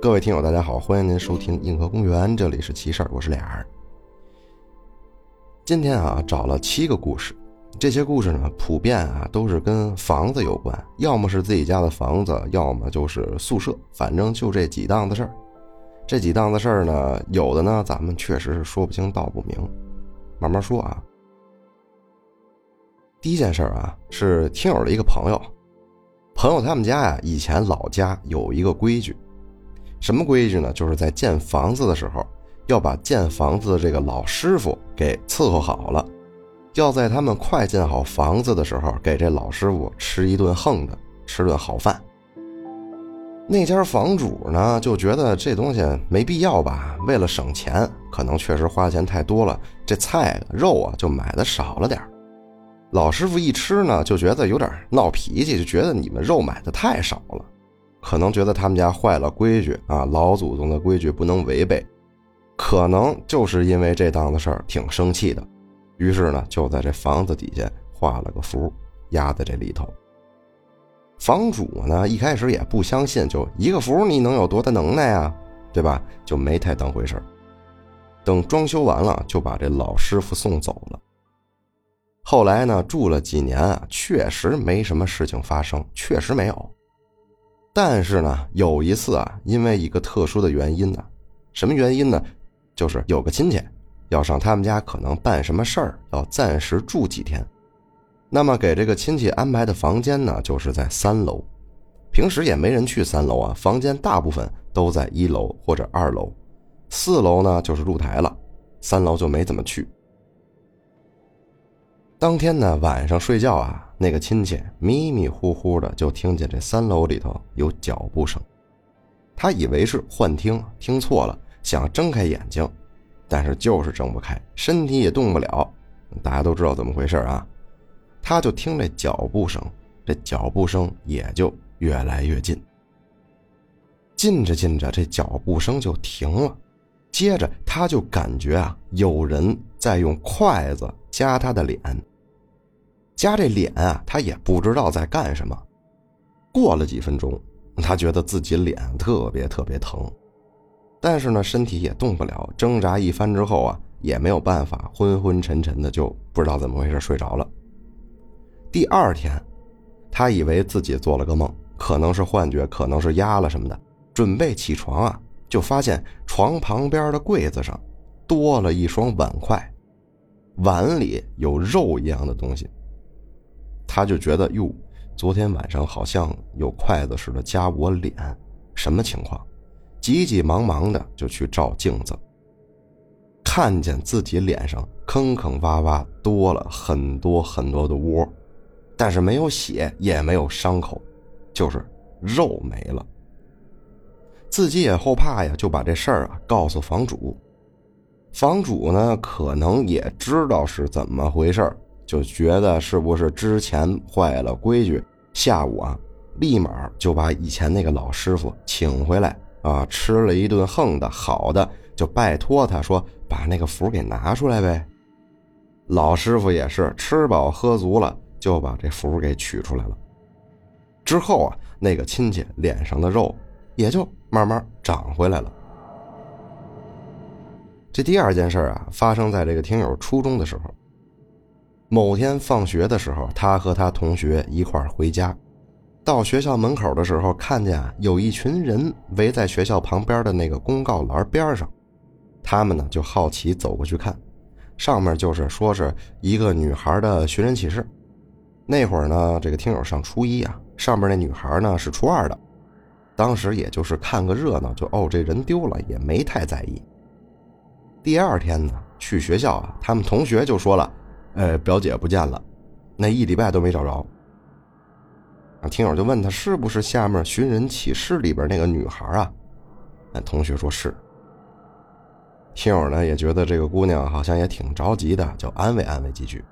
各位听友，大家好，欢迎您收听硬核公园，这里是奇事儿，我是俩儿。今天啊，找了七个故事，这些故事呢，普遍啊都是跟房子有关，要么是自己家的房子，要么就是宿舍，反正就这几档子事儿。这几档子事儿呢，有的呢，咱们确实是说不清道不明，慢慢说啊。第一件事啊，是听友的一个朋友，朋友他们家呀，以前老家有一个规矩。什么规矩呢？就是在建房子的时候，要把建房子的这个老师傅给伺候好了，要在他们快建好房子的时候，给这老师傅吃一顿横的，吃顿好饭。那家房主呢，就觉得这东西没必要吧，为了省钱，可能确实花钱太多了，这菜肉啊就买的少了点儿老师傅一吃呢，就觉得有点闹脾气，就觉得你们肉买的太少了。可能觉得他们家坏了规矩啊，老祖宗的规矩不能违背，可能就是因为这档子事儿挺生气的，于是呢就在这房子底下画了个符，压在这里头。房主呢一开始也不相信，就一个符你能有多大能耐啊，对吧？就没太当回事等装修完了，就把这老师傅送走了。后来呢住了几年啊，确实没什么事情发生，确实没有。但是呢，有一次啊，因为一个特殊的原因呢，什么原因呢？就是有个亲戚要上他们家，可能办什么事儿，要暂时住几天。那么给这个亲戚安排的房间呢，就是在三楼。平时也没人去三楼啊，房间大部分都在一楼或者二楼，四楼呢就是露台了，三楼就没怎么去。当天呢晚上睡觉啊。那个亲戚迷迷糊糊的就听见这三楼里头有脚步声，他以为是幻听，听错了，想睁开眼睛，但是就是睁不开，身体也动不了。大家都知道怎么回事啊？他就听这脚步声，这脚步声也就越来越近，近着近着，这脚步声就停了，接着他就感觉啊，有人在用筷子夹他的脸。夹这脸啊，他也不知道在干什么。过了几分钟，他觉得自己脸特别特别疼，但是呢，身体也动不了。挣扎一番之后啊，也没有办法，昏昏沉沉的就不知道怎么回事睡着了。第二天，他以为自己做了个梦，可能是幻觉，可能是压了什么的，准备起床啊，就发现床旁边的柜子上多了一双碗筷，碗里有肉一样的东西。他就觉得哟，昨天晚上好像有筷子似的夹我脸，什么情况？急急忙忙的就去照镜子，看见自己脸上坑坑洼洼多了很多很多的窝，但是没有血，也没有伤口，就是肉没了。自己也后怕呀，就把这事儿啊告诉房主。房主呢，可能也知道是怎么回事儿。就觉得是不是之前坏了规矩？下午啊，立马就把以前那个老师傅请回来啊，吃了一顿横的好的，就拜托他说把那个符给拿出来呗。老师傅也是吃饱喝足了，就把这符给取出来了。之后啊，那个亲戚脸上的肉也就慢慢长回来了。这第二件事啊，发生在这个听友初中的时候。某天放学的时候，他和他同学一块回家，到学校门口的时候，看见有一群人围在学校旁边的那个公告栏边上，他们呢就好奇走过去看，上面就是说是一个女孩的寻人启事。那会儿呢，这个听友上初一啊，上面那女孩呢是初二的，当时也就是看个热闹，就哦这人丢了也没太在意。第二天呢去学校啊，他们同学就说了。呃，表姐不见了，那一礼拜都没找着。啊，听友就问他是不是下面寻人启事里边那个女孩啊？那同学说是。听友呢也觉得这个姑娘好像也挺着急的，就安慰安慰几句。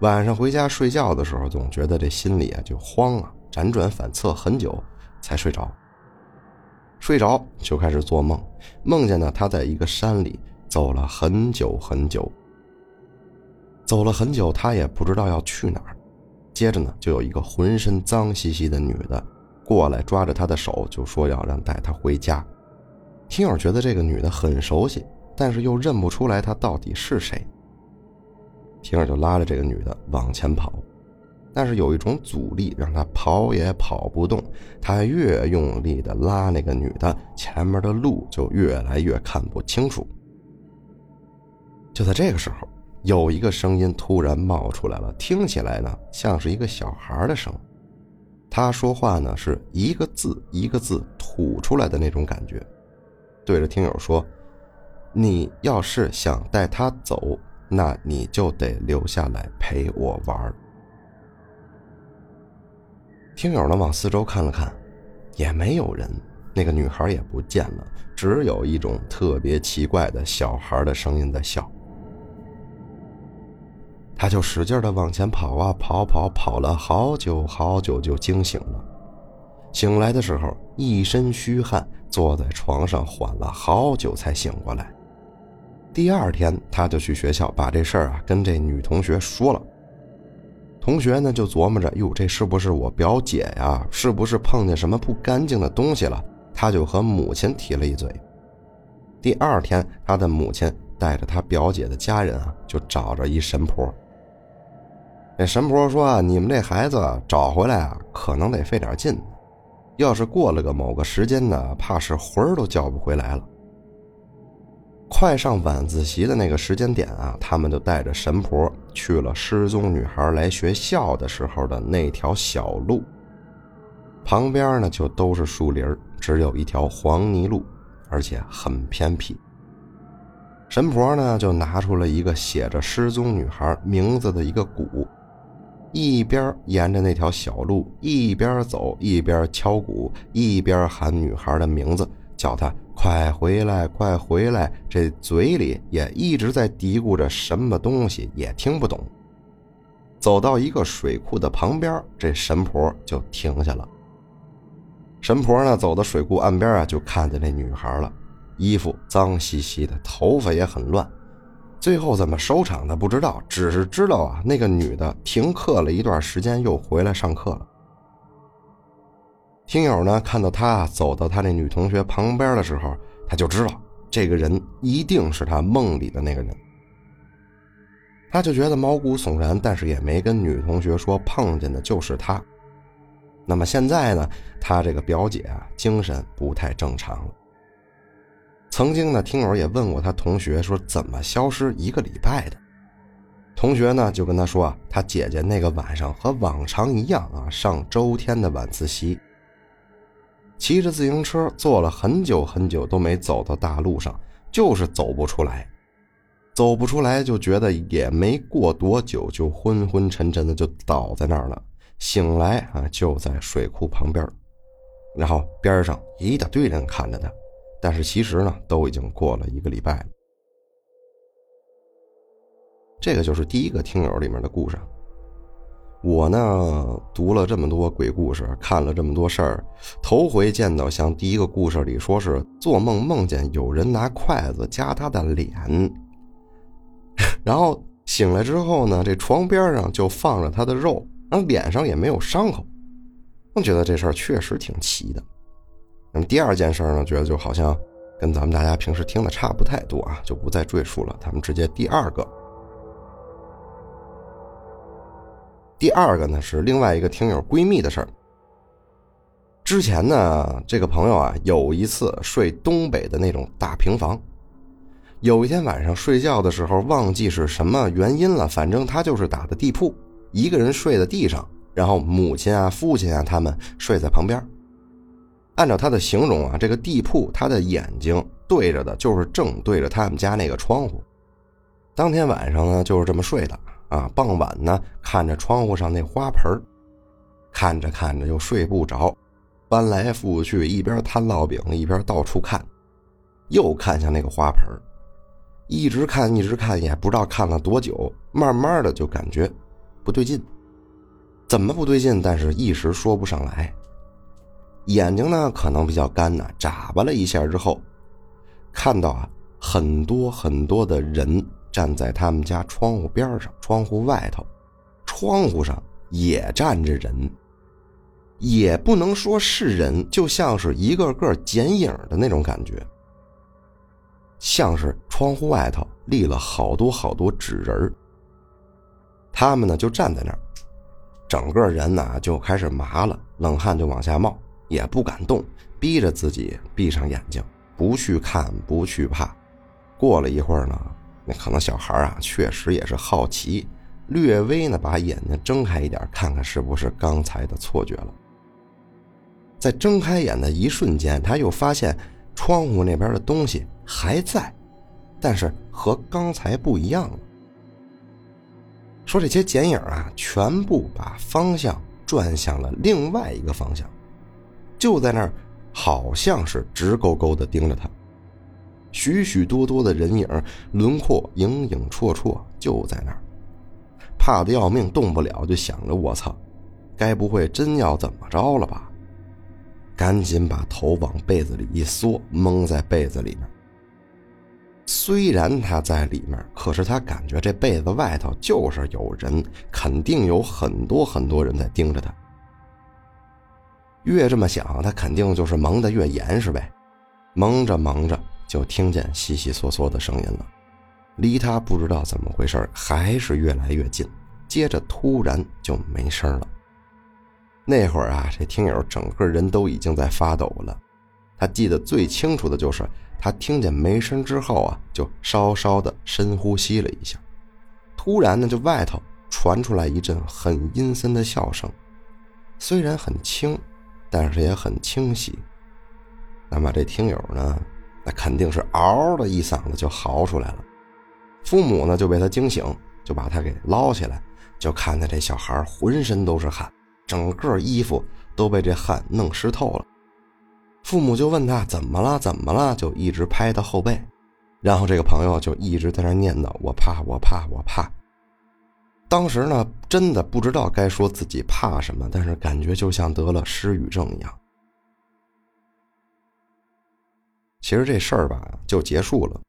晚上回家睡觉的时候，总觉得这心里啊就慌啊，辗转反侧很久才睡着。睡着就开始做梦，梦见呢他在一个山里走了很久很久。走了很久，他也不知道要去哪儿。接着呢，就有一个浑身脏兮兮的女的过来，抓着他的手，就说要让带他回家。听友觉得这个女的很熟悉，但是又认不出来她到底是谁。听友就拉着这个女的往前跑，但是有一种阻力让他跑也跑不动。他越用力的拉那个女的，前面的路就越来越看不清楚。就在这个时候。有一个声音突然冒出来了，听起来呢像是一个小孩的声。他说话呢是一个字一个字吐出来的那种感觉，对着听友说：“你要是想带他走，那你就得留下来陪我玩。”听友呢往四周看了看，也没有人，那个女孩也不见了，只有一种特别奇怪的小孩的声音在笑。他就使劲的往前跑啊，跑跑跑了好久好久，就惊醒了。醒来的时候，一身虚汗，坐在床上缓了好久才醒过来。第二天，他就去学校把这事儿啊跟这女同学说了。同学呢就琢磨着，哟，这是不是我表姐呀？是不是碰见什么不干净的东西了？他就和母亲提了一嘴。第二天，他的母亲带着他表姐的家人啊，就找着一神婆。那神婆说：“你们这孩子找回来啊，可能得费点劲。要是过了个某个时间呢，怕是魂儿都叫不回来了。”快上晚自习的那个时间点啊，他们就带着神婆去了失踪女孩来学校的时候的那条小路。旁边呢，就都是树林只有一条黄泥路，而且很偏僻。神婆呢，就拿出了一个写着失踪女孩名字的一个鼓。一边沿着那条小路，一边走，一边敲鼓，一边喊女孩的名字，叫她快回来，快回来。这嘴里也一直在嘀咕着什么东西，也听不懂。走到一个水库的旁边，这神婆就停下了。神婆呢，走到水库岸边啊，就看见那女孩了，衣服脏兮兮的，头发也很乱。最后怎么收场的不知道，只是知道啊，那个女的停课了一段时间，又回来上课了。听友呢看到他走到他那女同学旁边的时候，他就知道这个人一定是他梦里的那个人。他就觉得毛骨悚然，但是也没跟女同学说碰见的就是他。那么现在呢，他这个表姐啊，精神不太正常了。曾经呢，听友也问过他同学说怎么消失一个礼拜的。同学呢就跟他说啊，他姐姐那个晚上和往常一样啊，上周天的晚自习，骑着自行车坐了很久很久都没走到大路上，就是走不出来，走不出来就觉得也没过多久就昏昏沉沉的就倒在那儿了。醒来啊，就在水库旁边，然后边上一大堆人看着他。但是其实呢，都已经过了一个礼拜了。这个就是第一个听友里面的故事。我呢读了这么多鬼故事，看了这么多事儿，头回见到像第一个故事里说是做梦梦见有人拿筷子夹他的脸，然后醒来之后呢，这床边上就放着他的肉，然后脸上也没有伤口。我觉得这事儿确实挺奇的。那么第二件事呢，觉得就好像跟咱们大家平时听的差不太多啊，就不再赘述了。咱们直接第二个，第二个呢是另外一个听友闺蜜的事儿。之前呢，这个朋友啊有一次睡东北的那种大平房，有一天晚上睡觉的时候忘记是什么原因了，反正他就是打的地铺，一个人睡在地上，然后母亲啊、父亲啊他们睡在旁边。按照他的形容啊，这个地铺他的眼睛对着的就是正对着他们家那个窗户。当天晚上呢，就是这么睡的啊。傍晚呢，看着窗户上那花盆看着看着就睡不着，翻来覆去，一边摊烙饼一边到处看，又看向那个花盆一直看一直看，也不知道看了多久，慢慢的就感觉不对劲，怎么不对劲？但是一时说不上来。眼睛呢，可能比较干呢，眨巴了一下之后，看到啊很多很多的人站在他们家窗户边上，窗户外头，窗户上也站着人，也不能说是人，就像是一个个剪影的那种感觉，像是窗户外头立了好多好多纸人。他们呢就站在那儿，整个人呢就开始麻了，冷汗就往下冒，也不敢动，逼着自己闭上眼睛，不去看，不去怕。过了一会儿呢，那可能小孩啊确实也是好奇，略微呢把眼睛睁开一点，看看是不是刚才的错觉了。在睁开眼的一瞬间，他又发现窗户那边的东西还在，但是和刚才不一样了。说这些剪影啊，全部把方向转向了另外一个方向，就在那儿，好像是直勾勾的盯着他。许许多多的人影，轮廓影影绰绰，就在那儿，怕的要命，动不了，就想着我操，该不会真要怎么着了吧？赶紧把头往被子里一缩，蒙在被子里面。虽然他在里面，可是他感觉这被子外头就是有人，肯定有很多很多人在盯着他。越这么想，他肯定就是蒙得越严实呗。蒙着蒙着，就听见悉悉嗦嗦的声音了，离他不知道怎么回事，还是越来越近。接着突然就没声了。那会儿啊，这听友整个人都已经在发抖了。他记得最清楚的就是。他听见没声之后啊，就稍稍的深呼吸了一下。突然呢，就外头传出来一阵很阴森的笑声，虽然很轻，但是也很清晰。那么这听友呢，那肯定是嗷的一嗓子就嚎出来了。父母呢就被他惊醒，就把他给捞起来，就看见这小孩浑身都是汗，整个衣服都被这汗弄湿透了。父母就问他怎么了？怎么了？就一直拍他后背，然后这个朋友就一直在那念叨：“我怕，我怕，我怕。”当时呢，真的不知道该说自己怕什么，但是感觉就像得了失语症一样。其实这事儿吧就结束了，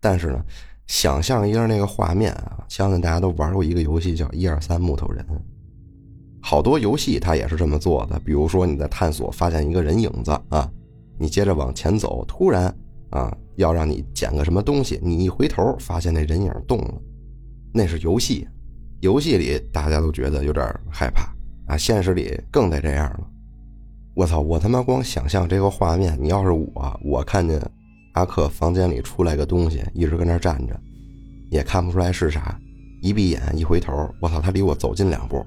但是呢，想象一下那个画面啊，相信大家都玩过一个游戏叫《一二三木头人》。好多游戏它也是这么做的，比如说你在探索发现一个人影子啊，你接着往前走，突然啊要让你捡个什么东西，你一回头发现那人影动了，那是游戏，游戏里大家都觉得有点害怕啊，现实里更得这样了。我操，我他妈光想象这个画面，你要是我，我看见阿克房间里出来个东西，一直跟那站着，也看不出来是啥，一闭眼一回头，我操，他离我走近两步。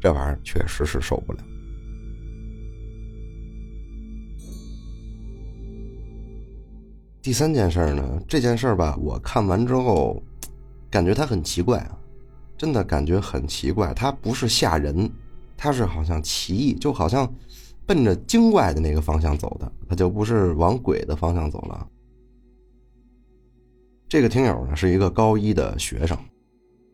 这玩意儿确实是受不了。第三件事呢，这件事吧，我看完之后，感觉他很奇怪啊，真的感觉很奇怪。它不是吓人，它是好像奇异，就好像奔着精怪的那个方向走的，它就不是往鬼的方向走了。这个听友呢是一个高一的学生，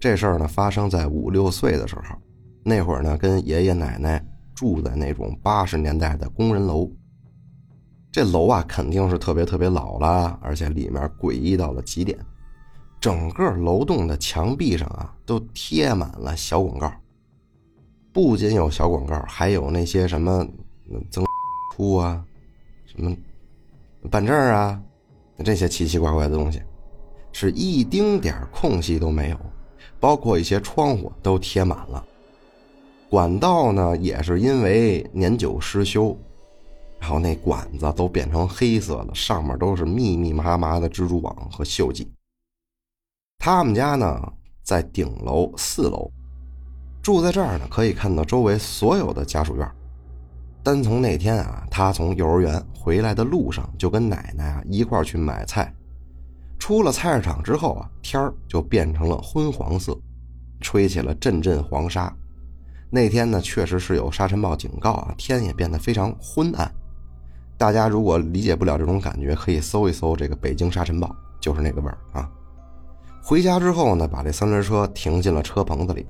这事儿呢发生在五六岁的时候。那会儿呢，跟爷爷奶奶住在那种八十年代的工人楼。这楼啊，肯定是特别特别老了，而且里面诡异到了极点。整个楼栋的墙壁上啊，都贴满了小广告。不仅有小广告，还有那些什么增出啊，什么办证啊，这些奇奇怪怪的东西，是一丁点空隙都没有。包括一些窗户都贴满了。管道呢，也是因为年久失修，然后那管子都变成黑色了，上面都是密密麻麻的蜘蛛网和锈迹。他们家呢在顶楼四楼，住在这儿呢，可以看到周围所有的家属院。单从那天啊，他从幼儿园回来的路上，就跟奶奶啊一块去买菜，出了菜市场之后啊，天儿就变成了昏黄色，吹起了阵阵黄沙。那天呢，确实是有沙尘暴警告啊，天也变得非常昏暗。大家如果理解不了这种感觉，可以搜一搜这个北京沙尘暴，就是那个味儿啊。回家之后呢，把这三轮车停进了车棚子里。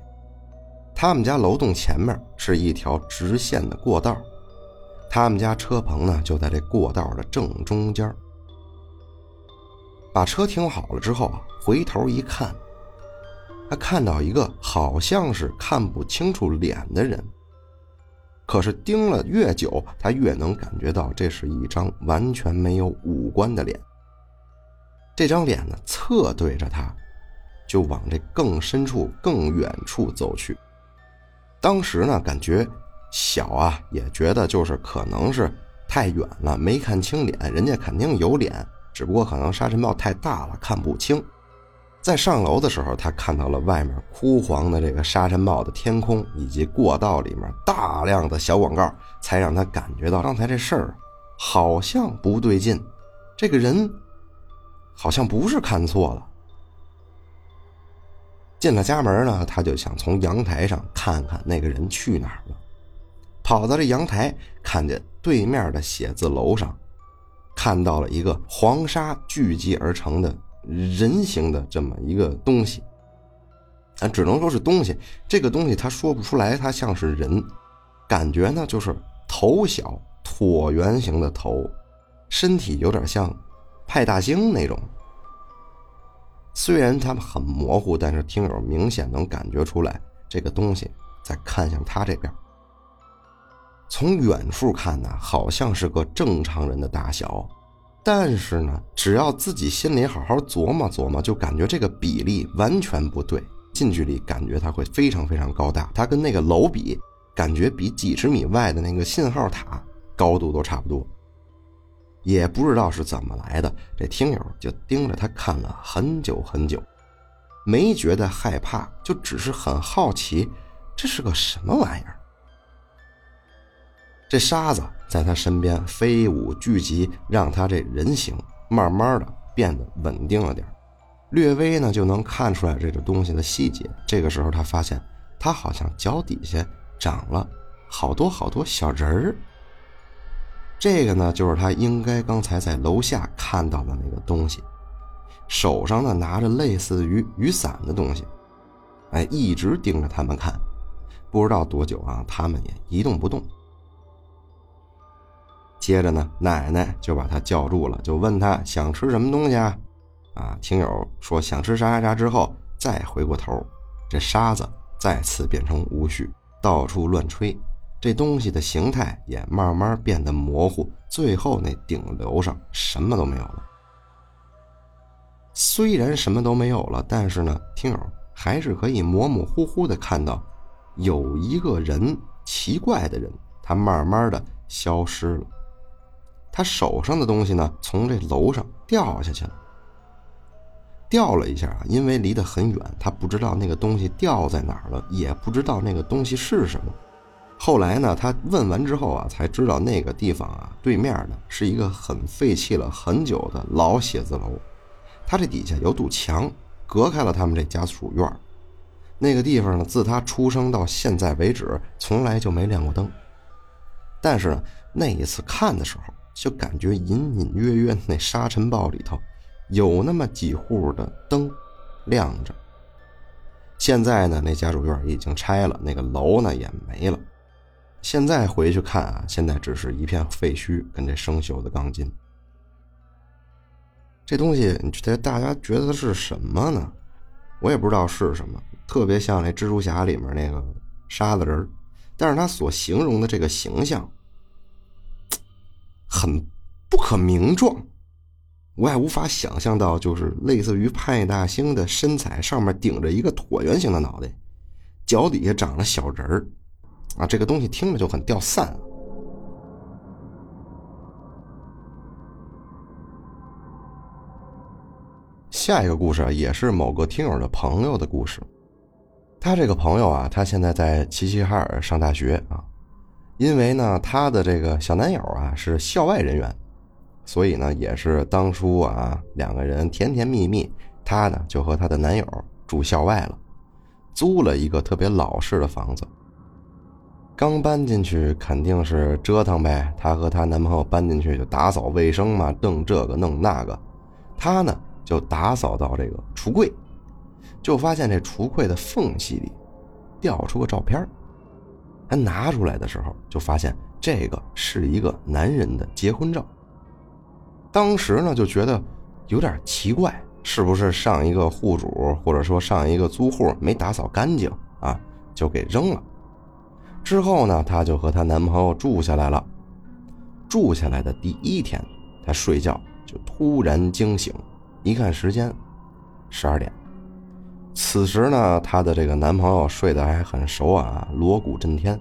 他们家楼栋前面是一条直线的过道，他们家车棚呢就在这过道的正中间。把车停好了之后啊，回头一看，他看到一个好像是看不清楚脸的人。可是盯了越久，他越能感觉到这是一张完全没有五官的脸。这张脸呢，侧对着他，就往这更深处、更远处走去。当时呢，感觉小啊，也觉得就是可能是太远了，没看清脸。人家肯定有脸，只不过可能沙尘暴太大了，看不清。在上楼的时候，他看到了外面枯黄的这个沙尘暴的天空，以及过道里面大量的小广告，才让他感觉到刚才这事儿好像不对劲。这个人好像不是看错了。进了家门呢，他就想从阳台上看看那个人去哪儿了。跑到这阳台，看见对面的写字楼上，看到了一个黄沙聚集而成的。人形的这么一个东西，啊，只能说是东西。这个东西他说不出来，它像是人，感觉呢就是头小、椭圆形的头，身体有点像派大星那种。虽然他们很模糊，但是听友明显能感觉出来，这个东西在看向他这边。从远处看呢，好像是个正常人的大小。但是呢，只要自己心里好好琢磨琢磨，就感觉这个比例完全不对。近距离感觉它会非常非常高大，它跟那个楼比，感觉比几十米外的那个信号塔高度都差不多。也不知道是怎么来的，这听友就盯着他看了很久很久，没觉得害怕，就只是很好奇，这是个什么玩意儿。这沙子在他身边飞舞聚集，让他这人形慢慢的变得稳定了点略微呢就能看出来这个东西的细节。这个时候他发现，他好像脚底下长了好多好多小人儿。这个呢就是他应该刚才在楼下看到的那个东西，手上呢拿着类似于雨伞的东西，哎，一直盯着他们看，不知道多久啊，他们也一动不动。接着呢，奶奶就把他叫住了，就问他想吃什么东西啊？啊，听友说想吃啥啥啥之后，再回过头，这沙子再次变成无序，到处乱吹，这东西的形态也慢慢变得模糊，最后那顶楼上什么都没有了。虽然什么都没有了，但是呢，听友还是可以模模糊糊的看到，有一个人，奇怪的人，他慢慢的消失了。他手上的东西呢，从这楼上掉下去了，掉了一下啊，因为离得很远，他不知道那个东西掉在哪儿了，也不知道那个东西是什么。后来呢，他问完之后啊，才知道那个地方啊，对面呢是一个很废弃了很久的老写字楼，他这底下有堵墙隔开了他们这家属院。那个地方呢，自他出生到现在为止，从来就没亮过灯。但是呢，那一次看的时候。就感觉隐隐约约那沙尘暴里头有那么几户的灯亮着。现在呢，那家属院已经拆了，那个楼呢也没了。现在回去看啊，现在只是一片废墟跟这生锈的钢筋。这东西，你觉得大家觉得是什么呢？我也不知道是什么，特别像那蜘蛛侠里面那个沙子人但是他所形容的这个形象。很不可名状，我也无法想象到，就是类似于派大星的身材，上面顶着一个椭圆形的脑袋，脚底下长了小人儿，啊，这个东西听着就很掉散。下一个故事啊，也是某个听友的朋友的故事。他这个朋友啊，他现在在齐齐哈尔上大学啊。因为呢，她的这个小男友啊是校外人员，所以呢也是当初啊两个人甜甜蜜蜜，她呢就和她的男友住校外了，租了一个特别老式的房子。刚搬进去肯定是折腾呗，她和她男朋友搬进去就打扫卫生嘛，弄这个弄那个，她呢就打扫到这个橱柜，就发现这橱柜的缝隙里掉出个照片她拿出来的时候，就发现这个是一个男人的结婚照。当时呢，就觉得有点奇怪，是不是上一个户主或者说上一个租户没打扫干净啊，就给扔了。之后呢，她就和她男朋友住下来了。住下来的第一天，她睡觉就突然惊醒，一看时间，十二点。此时呢，她的这个男朋友睡得还很熟啊，锣鼓震天，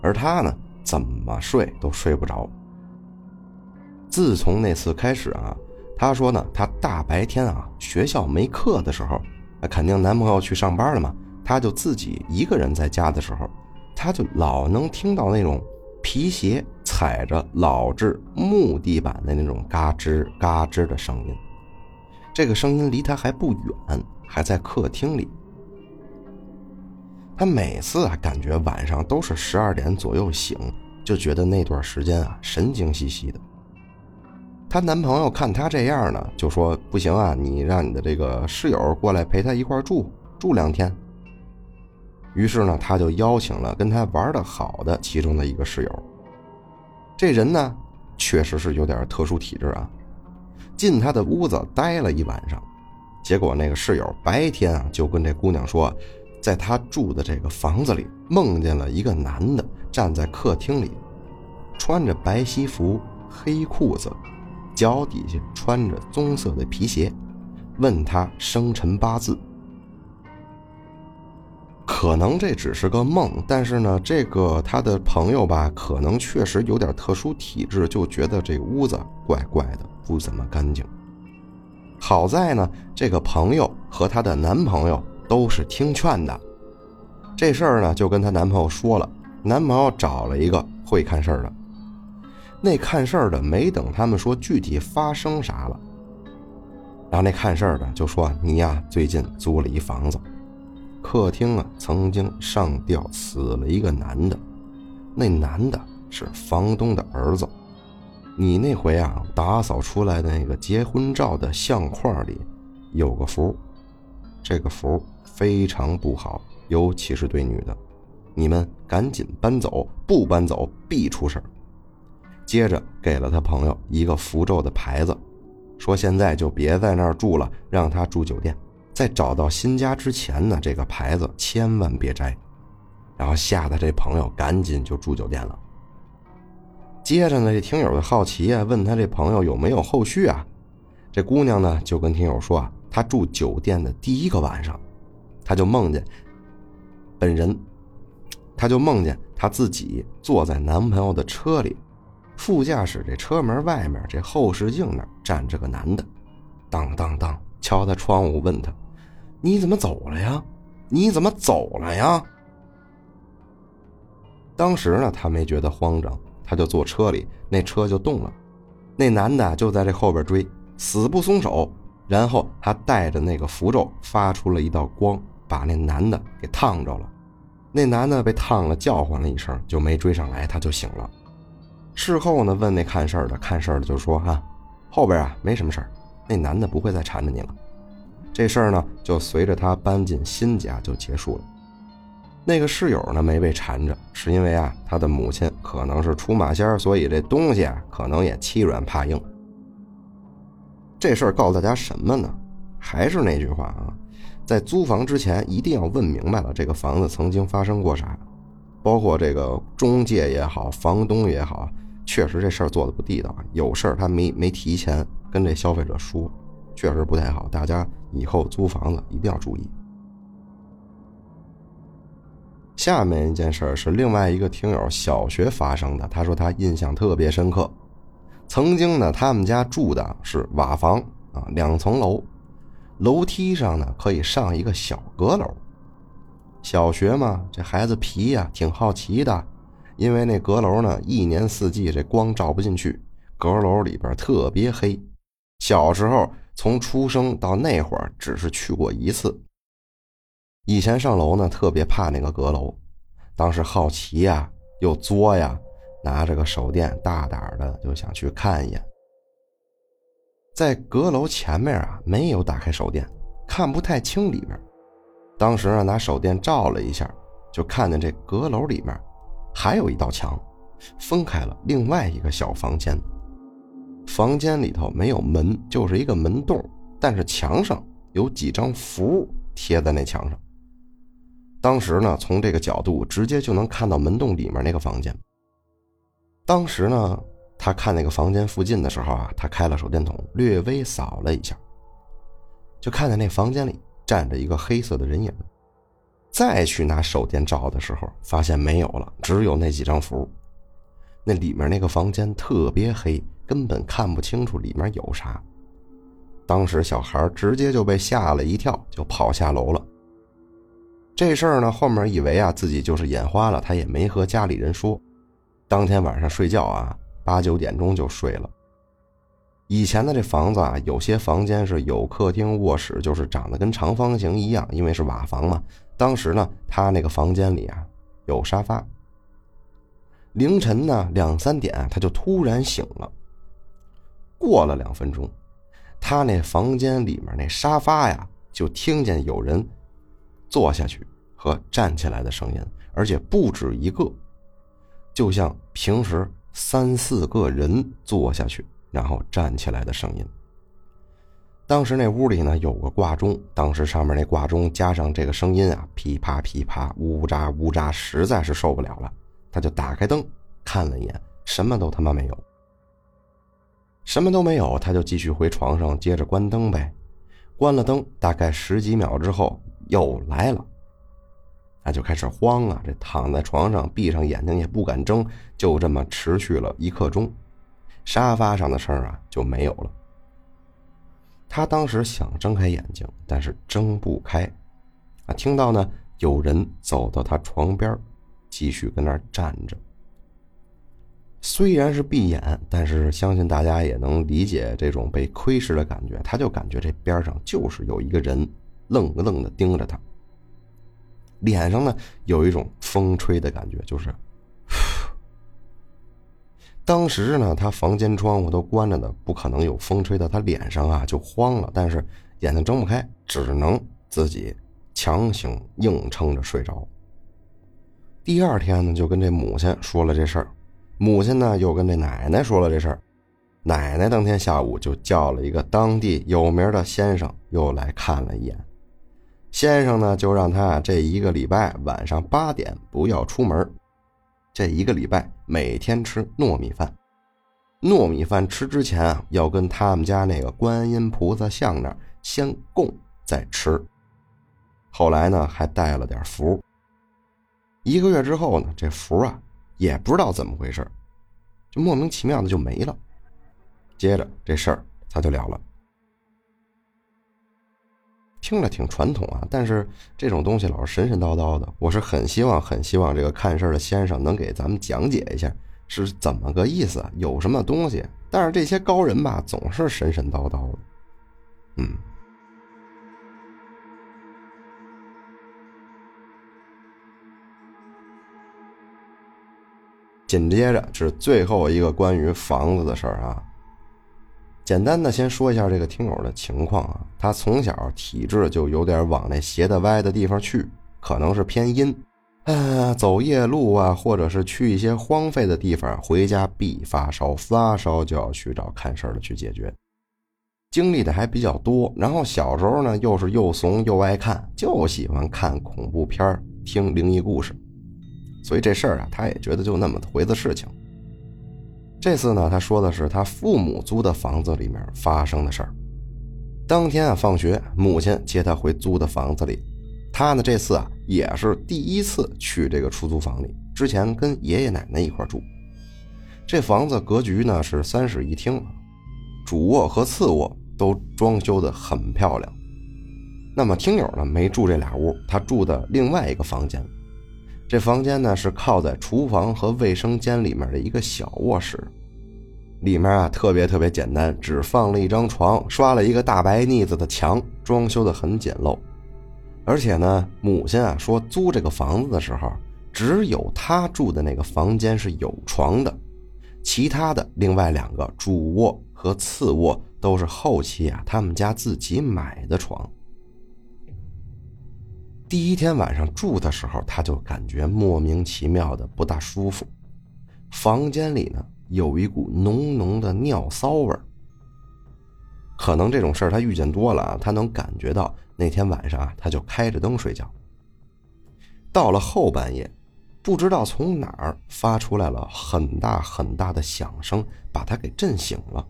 而她呢，怎么睡都睡不着。自从那次开始啊，她说呢，她大白天啊，学校没课的时候，那肯定男朋友去上班了嘛，她就自己一个人在家的时候，她就老能听到那种皮鞋踩着老式木地板的那种嘎吱嘎吱的声音。这个声音离她还不远，还在客厅里。她每次啊，感觉晚上都是十二点左右醒，就觉得那段时间啊，神经兮兮的。她男朋友看她这样呢，就说：“不行啊，你让你的这个室友过来陪她一块住住两天。”于是呢，他就邀请了跟他玩的好的其中的一个室友。这人呢，确实是有点特殊体质啊。进他的屋子待了一晚上，结果那个室友白天啊就跟这姑娘说，在他住的这个房子里梦见了一个男的站在客厅里，穿着白西服、黑裤子。脚底下穿着棕色的皮鞋，问他生辰八字。可能这只是个梦，但是呢，这个他的朋友吧，可能确实有点特殊体质，就觉得这屋子怪怪的，不怎么干净。好在呢，这个朋友和她的男朋友都是听劝的，这事儿呢就跟她男朋友说了，男朋友找了一个会看事儿的。那看事儿的没等他们说具体发生啥了，然后那看事儿的就说：“你呀，最近租了一房子，客厅啊曾经上吊死了一个男的，那男的是房东的儿子。你那回啊打扫出来的那个结婚照的相框里有个符，这个符非常不好，尤其是对女的。你们赶紧搬走，不搬走必出事。”接着给了他朋友一个符咒的牌子，说现在就别在那儿住了，让他住酒店。在找到新家之前呢，这个牌子千万别摘。然后吓得这朋友赶紧就住酒店了。接着呢，这听友的好奇啊，问他这朋友有没有后续啊？这姑娘呢就跟听友说啊，她住酒店的第一个晚上，她就梦见本人，她就梦见她自己坐在男朋友的车里。副驾驶这车门外面这后视镜那站着个男的，当当当敲他窗户问他：“你怎么走了呀？你怎么走了呀？”当时呢，他没觉得慌张，他就坐车里，那车就动了，那男的就在这后边追，死不松手。然后他带着那个符咒发出了一道光，把那男的给烫着了。那男的被烫了，叫唤了一声，就没追上来，他就醒了。事后呢，问那看事儿的，看事儿的就说：“哈，后边啊没什么事儿，那男的不会再缠着你了。”这事儿呢，就随着他搬进新家就结束了。那个室友呢，没被缠着，是因为啊，他的母亲可能是出马仙儿所以这东西啊，可能也欺软怕硬。这事儿告诉大家什么呢？还是那句话啊，在租房之前一定要问明白了这个房子曾经发生过啥，包括这个中介也好，房东也好。确实这事儿做的不地道，有事儿他没没提前跟这消费者说，确实不太好。大家以后租房子一定要注意。下面一件事儿是另外一个听友小学发生的，他说他印象特别深刻。曾经呢，他们家住的是瓦房啊，两层楼，楼梯上呢可以上一个小阁楼。小学嘛，这孩子皮呀，挺好奇的。因为那阁楼呢，一年四季这光照不进去，阁楼里边特别黑。小时候从出生到那会儿，只是去过一次。以前上楼呢，特别怕那个阁楼，当时好奇呀，又作呀，拿着个手电，大胆的就想去看一眼。在阁楼前面啊，没有打开手电，看不太清里边。当时呢，拿手电照了一下，就看见这阁楼里面。还有一道墙，分开了另外一个小房间。房间里头没有门，就是一个门洞，但是墙上有几张符贴在那墙上。当时呢，从这个角度直接就能看到门洞里面那个房间。当时呢，他看那个房间附近的时候啊，他开了手电筒，略微扫了一下，就看见那房间里站着一个黑色的人影。再去拿手电照的时候，发现没有了，只有那几张符。那里面那个房间特别黑，根本看不清楚里面有啥。当时小孩直接就被吓了一跳，就跑下楼了。这事儿呢，后面以为啊自己就是眼花了，他也没和家里人说。当天晚上睡觉啊，八九点钟就睡了。以前的这房子啊，有些房间是有客厅、卧室，就是长得跟长方形一样，因为是瓦房嘛。当时呢，他那个房间里啊有沙发。凌晨呢两三点，他就突然醒了。过了两分钟，他那房间里面那沙发呀，就听见有人坐下去和站起来的声音，而且不止一个，就像平时三四个人坐下去。然后站起来的声音。当时那屋里呢有个挂钟，当时上面那挂钟加上这个声音啊，噼啪噼啪，呜喳呜喳，实在是受不了了。他就打开灯看了一眼，什么都他妈没有，什么都没有。他就继续回床上接着关灯呗。关了灯，大概十几秒之后又来了，他就开始慌啊，这躺在床上闭上眼睛也不敢睁，就这么持续了一刻钟。沙发上的事儿啊就没有了。他当时想睁开眼睛，但是睁不开，啊，听到呢有人走到他床边，继续跟那儿站着。虽然是闭眼，但是相信大家也能理解这种被窥视的感觉。他就感觉这边上就是有一个人愣愣的盯着他，脸上呢有一种风吹的感觉，就是。当时呢，他房间窗户都关着的，不可能有风吹到他脸上啊，就慌了。但是眼睛睁不开，只能自己强行硬撑着睡着。第二天呢，就跟这母亲说了这事儿，母亲呢又跟这奶奶说了这事儿，奶奶当天下午就叫了一个当地有名的先生又来看了一眼，先生呢就让他这一个礼拜晚上八点不要出门。这一个礼拜每天吃糯米饭，糯米饭吃之前啊，要跟他们家那个观音菩萨像那先供再吃。后来呢，还带了点符。一个月之后呢，这符啊也不知道怎么回事，就莫名其妙的就没了。接着这事儿他就了了。听着挺传统啊，但是这种东西老是神神叨叨的，我是很希望、很希望这个看事儿的先生能给咱们讲解一下是怎么个意思，有什么东西。但是这些高人吧，总是神神叨叨的。嗯。紧接着是最后一个关于房子的事儿啊。简单的先说一下这个听友的情况啊，他从小体质就有点往那斜的歪的地方去，可能是偏阴，啊，走夜路啊，或者是去一些荒废的地方，回家必发烧，发烧就要去找看事儿的去解决，经历的还比较多。然后小时候呢，又是又怂又爱看，就喜欢看恐怖片听灵异故事，所以这事儿啊，他也觉得就那么回的事情。这次呢，他说的是他父母租的房子里面发生的事儿。当天啊，放学，母亲接他回租的房子里。他呢，这次啊，也是第一次去这个出租房里。之前跟爷爷奶奶一块住。这房子格局呢是三室一厅，主卧和次卧都装修的很漂亮。那么听友呢没住这俩屋，他住的另外一个房间。这房间呢是靠在厨房和卫生间里面的一个小卧室，里面啊特别特别简单，只放了一张床，刷了一个大白腻子的墙，装修的很简陋。而且呢，母亲啊说租这个房子的时候，只有她住的那个房间是有床的，其他的另外两个主卧和次卧都是后期啊他们家自己买的床。第一天晚上住的时候，他就感觉莫名其妙的不大舒服。房间里呢有一股浓浓的尿骚味儿可能这种事儿他遇见多了啊，他能感觉到那天晚上啊，他就开着灯睡觉。到了后半夜，不知道从哪儿发出来了很大很大的响声，把他给震醒了。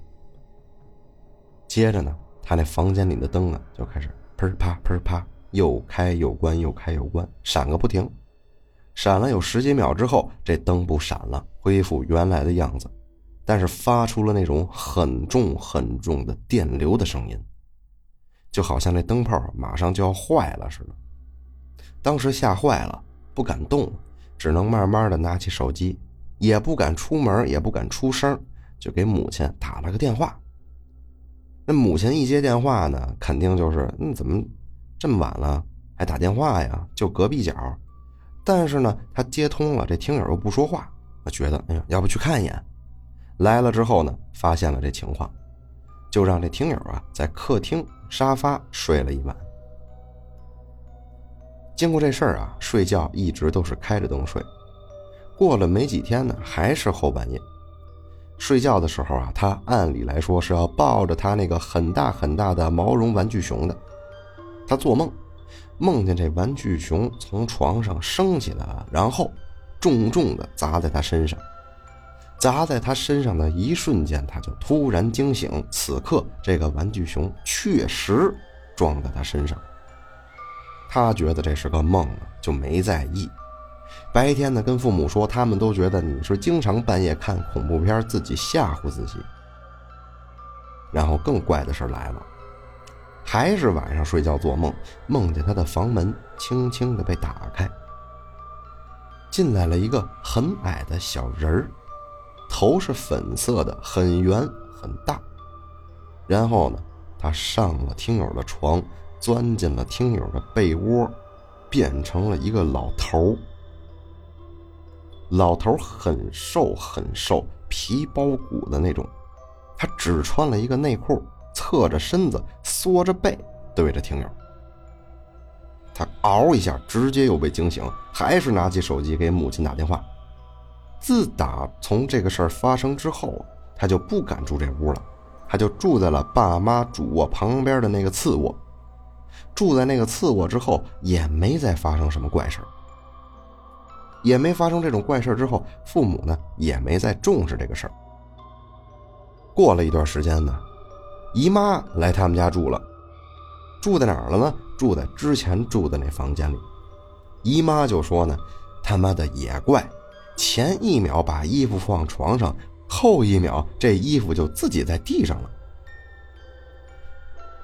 接着呢，他那房间里的灯啊就开始砰啪砰啪又开又关又开又关，闪个不停。闪了有十几秒之后，这灯不闪了，恢复原来的样子，但是发出了那种很重很重的电流的声音，就好像这灯泡马上就要坏了似的。当时吓坏了，不敢动，只能慢慢的拿起手机，也不敢出门，也不敢出声，就给母亲打了个电话。那母亲一接电话呢，肯定就是嗯，怎么这么晚了还打电话呀？就隔壁角。但是呢，他接通了，这听友又不说话，他觉得，哎呀，要不去看一眼。来了之后呢，发现了这情况，就让这听友啊在客厅沙发睡了一晚。经过这事儿啊，睡觉一直都是开着灯睡。过了没几天呢，还是后半夜，睡觉的时候啊，他按理来说是要抱着他那个很大很大的毛绒玩具熊的，他做梦。梦见这玩具熊从床上升起来了，然后重重的砸在他身上。砸在他身上的一瞬间，他就突然惊醒。此刻，这个玩具熊确实撞在他身上。他觉得这是个梦啊，就没在意。白天呢，跟父母说，他们都觉得你是经常半夜看恐怖片，自己吓唬自己。然后更怪的事来了。还是晚上睡觉做梦，梦见他的房门轻轻的被打开，进来了一个很矮的小人儿，头是粉色的，很圆很大。然后呢，他上了听友的床，钻进了听友的被窝，变成了一个老头老头很瘦很瘦，皮包骨的那种，他只穿了一个内裤。侧着身子，缩着背，对着听友。他嗷一下，直接又被惊醒，还是拿起手机给母亲打电话。自打从这个事儿发生之后，他就不敢住这屋了，他就住在了爸妈主卧旁边的那个次卧。住在那个次卧之后，也没再发生什么怪事儿也没发生这种怪事之后，父母呢也没再重视这个事儿。过了一段时间呢。姨妈来他们家住了，住在哪儿了呢？住在之前住的那房间里。姨妈就说呢：“他妈的也怪，前一秒把衣服放床上，后一秒这衣服就自己在地上了。”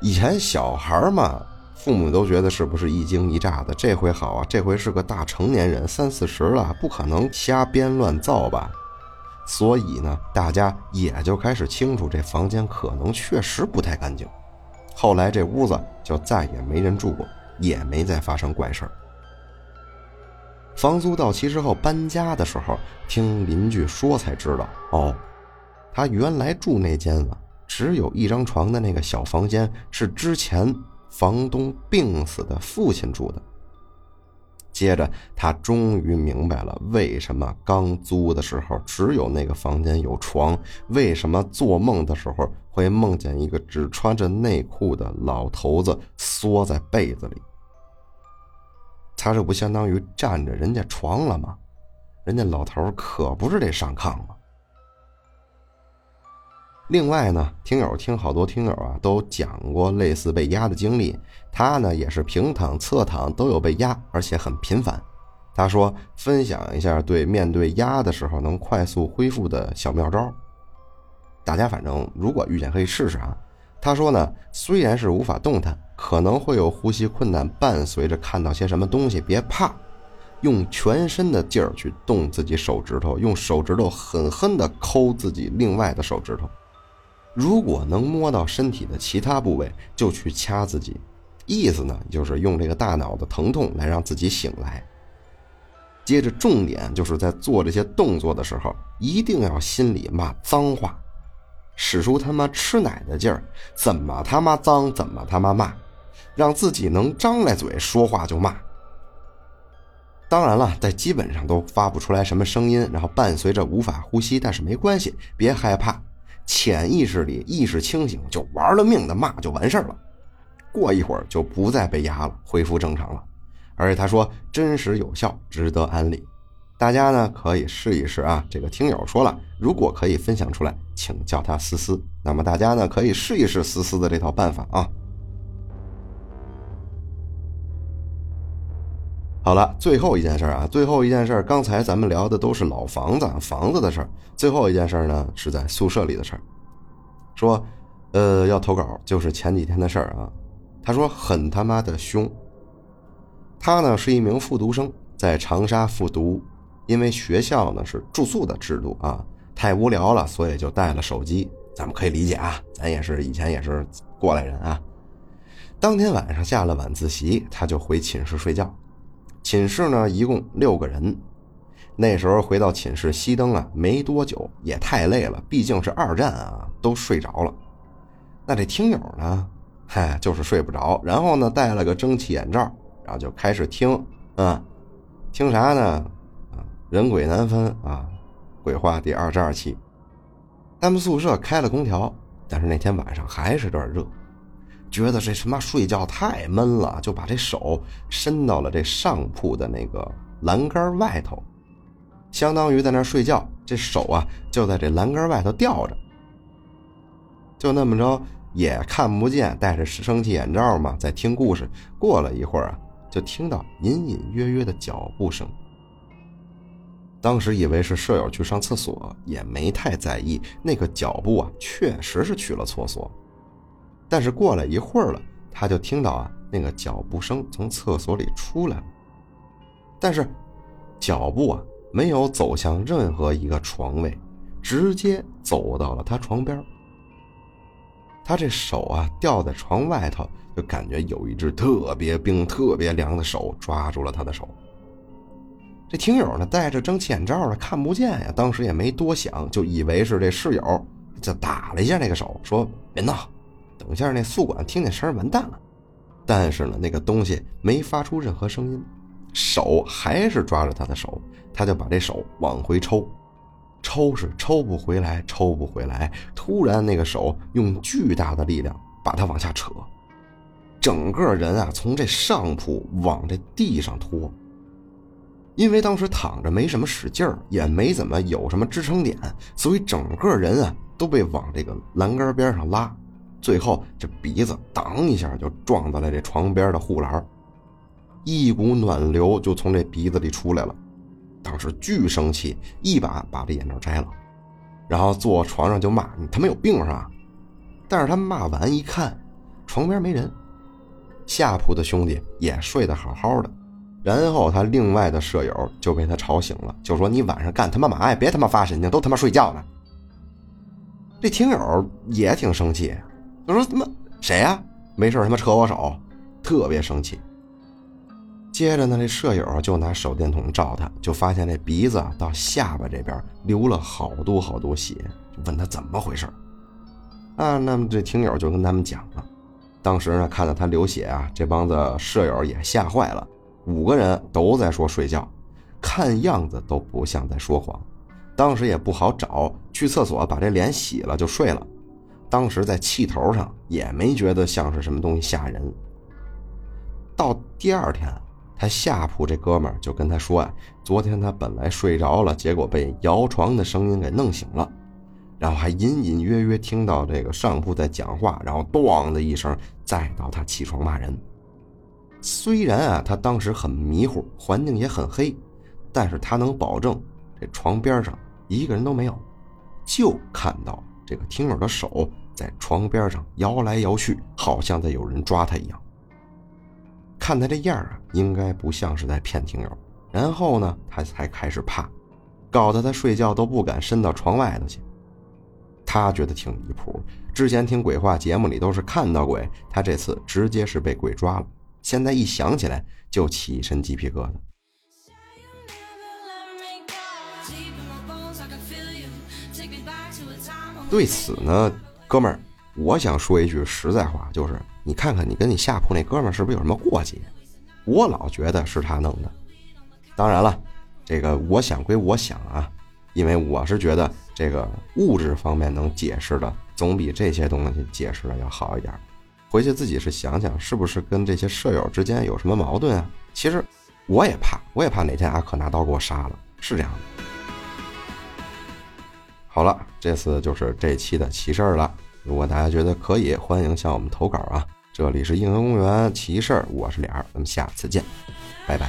以前小孩嘛，父母都觉得是不是一惊一乍的。这回好啊，这回是个大成年人，三四十了，不可能瞎编乱造吧？所以呢，大家也就开始清楚这房间可能确实不太干净。后来这屋子就再也没人住过，也没再发生怪事儿。房租到期之后搬家的时候，听邻居说才知道，哦，他原来住那间啊，只有一张床的那个小房间是之前房东病死的父亲住的。接着，他终于明白了为什么刚租的时候只有那个房间有床，为什么做梦的时候会梦见一个只穿着内裤的老头子缩在被子里。他这不相当于占着人家床了吗？人家老头可不是得上炕吗？另外呢，听友听好多听友啊都讲过类似被压的经历，他呢也是平躺、侧躺都有被压，而且很频繁。他说分享一下对面对压的时候能快速恢复的小妙招。大家反正如果遇见可以试试啊。他说呢，虽然是无法动弹，可能会有呼吸困难，伴随着看到些什么东西，别怕，用全身的劲儿去动自己手指头，用手指头狠狠地抠自己另外的手指头。如果能摸到身体的其他部位，就去掐自己，意思呢就是用这个大脑的疼痛来让自己醒来。接着，重点就是在做这些动作的时候，一定要心里骂脏话，使出他妈吃奶的劲儿，怎么他妈脏怎么他妈骂，让自己能张来嘴说话就骂。当然了，在基本上都发不出来什么声音，然后伴随着无法呼吸，但是没关系，别害怕。潜意识里意识清醒，就玩了命的骂就完事儿了。过一会儿就不再被压了，恢复正常了。而且他说真实有效，值得安利。大家呢可以试一试啊。这个听友说了，如果可以分享出来，请叫他思思。那么大家呢可以试一试思思的这套办法啊。好了，最后一件事啊，最后一件事，刚才咱们聊的都是老房子、房子的事儿。最后一件事呢，是在宿舍里的事儿。说，呃，要投稿，就是前几天的事儿啊。他说很他妈的凶。他呢是一名复读生，在长沙复读，因为学校呢是住宿的制度啊，太无聊了，所以就带了手机。咱们可以理解啊，咱也是以前也是过来人啊。当天晚上下了晚自习，他就回寝室睡觉。寝室呢，一共六个人。那时候回到寝室熄灯啊，没多久也太累了，毕竟是二战啊，都睡着了。那这听友呢，嗨，就是睡不着。然后呢，戴了个蒸汽眼罩，然后就开始听，啊，听啥呢？啊，人鬼难分啊，鬼话第二十二期。他们宿舍开了空调，但是那天晚上还是有点热。觉得这他妈睡觉太闷了，就把这手伸到了这上铺的那个栏杆外头，相当于在那睡觉。这手啊就在这栏杆外头吊着，就那么着也看不见，戴着生气眼罩嘛，在听故事。过了一会儿啊，就听到隐隐约约的脚步声。当时以为是舍友去上厕所，也没太在意。那个脚步啊，确实是去了厕所。但是过了一会儿了，他就听到啊那个脚步声从厕所里出来了，但是脚步啊没有走向任何一个床位，直接走到了他床边。他这手啊吊在床外头，就感觉有一只特别冰、特别凉的手抓住了他的手。这听友呢戴着蒸汽眼罩呢看不见呀，当时也没多想，就以为是这室友就打了一下那个手，说别闹。等下那宿管听见声完蛋了。但是呢，那个东西没发出任何声音，手还是抓着他的手，他就把这手往回抽，抽是抽不回来，抽不回来。突然，那个手用巨大的力量把他往下扯，整个人啊从这上铺往这地上拖。因为当时躺着没什么使劲儿，也没怎么有什么支撑点，所以整个人啊都被往这个栏杆边上拉。最后，这鼻子当一下就撞到了这床边的护栏，一股暖流就从这鼻子里出来了。当时巨生气，一把把这眼罩摘了，然后坐床上就骂：“你他妈有病是吧？”但是他骂完一看，床边没人，下铺的兄弟也睡得好好的。然后他另外的舍友就被他吵醒了，就说：“你晚上干他妈嘛呀？别他妈发神经，都他妈睡觉呢。”这听友也挺生气。他说：“他妈谁呀？没事他妈扯我手，特别生气。”接着呢，这舍友就拿手电筒照他，就发现那鼻子到下巴这边流了好多好多血，就问他怎么回事啊，那么这听友就跟他们讲了，当时呢看到他流血啊，这帮子舍友也吓坏了，五个人都在说睡觉，看样子都不像在说谎。当时也不好找，去厕所把这脸洗了就睡了。当时在气头上也没觉得像是什么东西吓人。到第二天，他下铺这哥们儿就跟他说啊，昨天他本来睡着了，结果被摇床的声音给弄醒了，然后还隐隐约约听到这个上铺在讲话，然后咣的一声，再到他起床骂人。虽然啊，他当时很迷糊，环境也很黑，但是他能保证这床边上一个人都没有，就看到这个听友的手。在床边上摇来摇去，好像在有人抓他一样。看他这样啊，应该不像是在骗听友。然后呢，他才开始怕，搞得他睡觉都不敢伸到床外头去。他觉得挺离谱。之前听鬼话节目里都是看到鬼，他这次直接是被鬼抓了。现在一想起来就起一身鸡皮疙瘩。对此呢？哥们儿，我想说一句实在话，就是你看看你跟你下铺那哥们儿是不是有什么过节？我老觉得是他弄的。当然了，这个我想归我想啊，因为我是觉得这个物质方面能解释的，总比这些东西解释的要好一点。回去自己是想想，是不是跟这些舍友之间有什么矛盾啊？其实我也怕，我也怕哪天阿可拿刀给我杀了，是这样的。好了，这次就是这期的奇事儿了。如果大家觉得可以，欢迎向我们投稿啊！这里是硬核公园奇事儿，我是脸儿，咱们下次见，拜拜。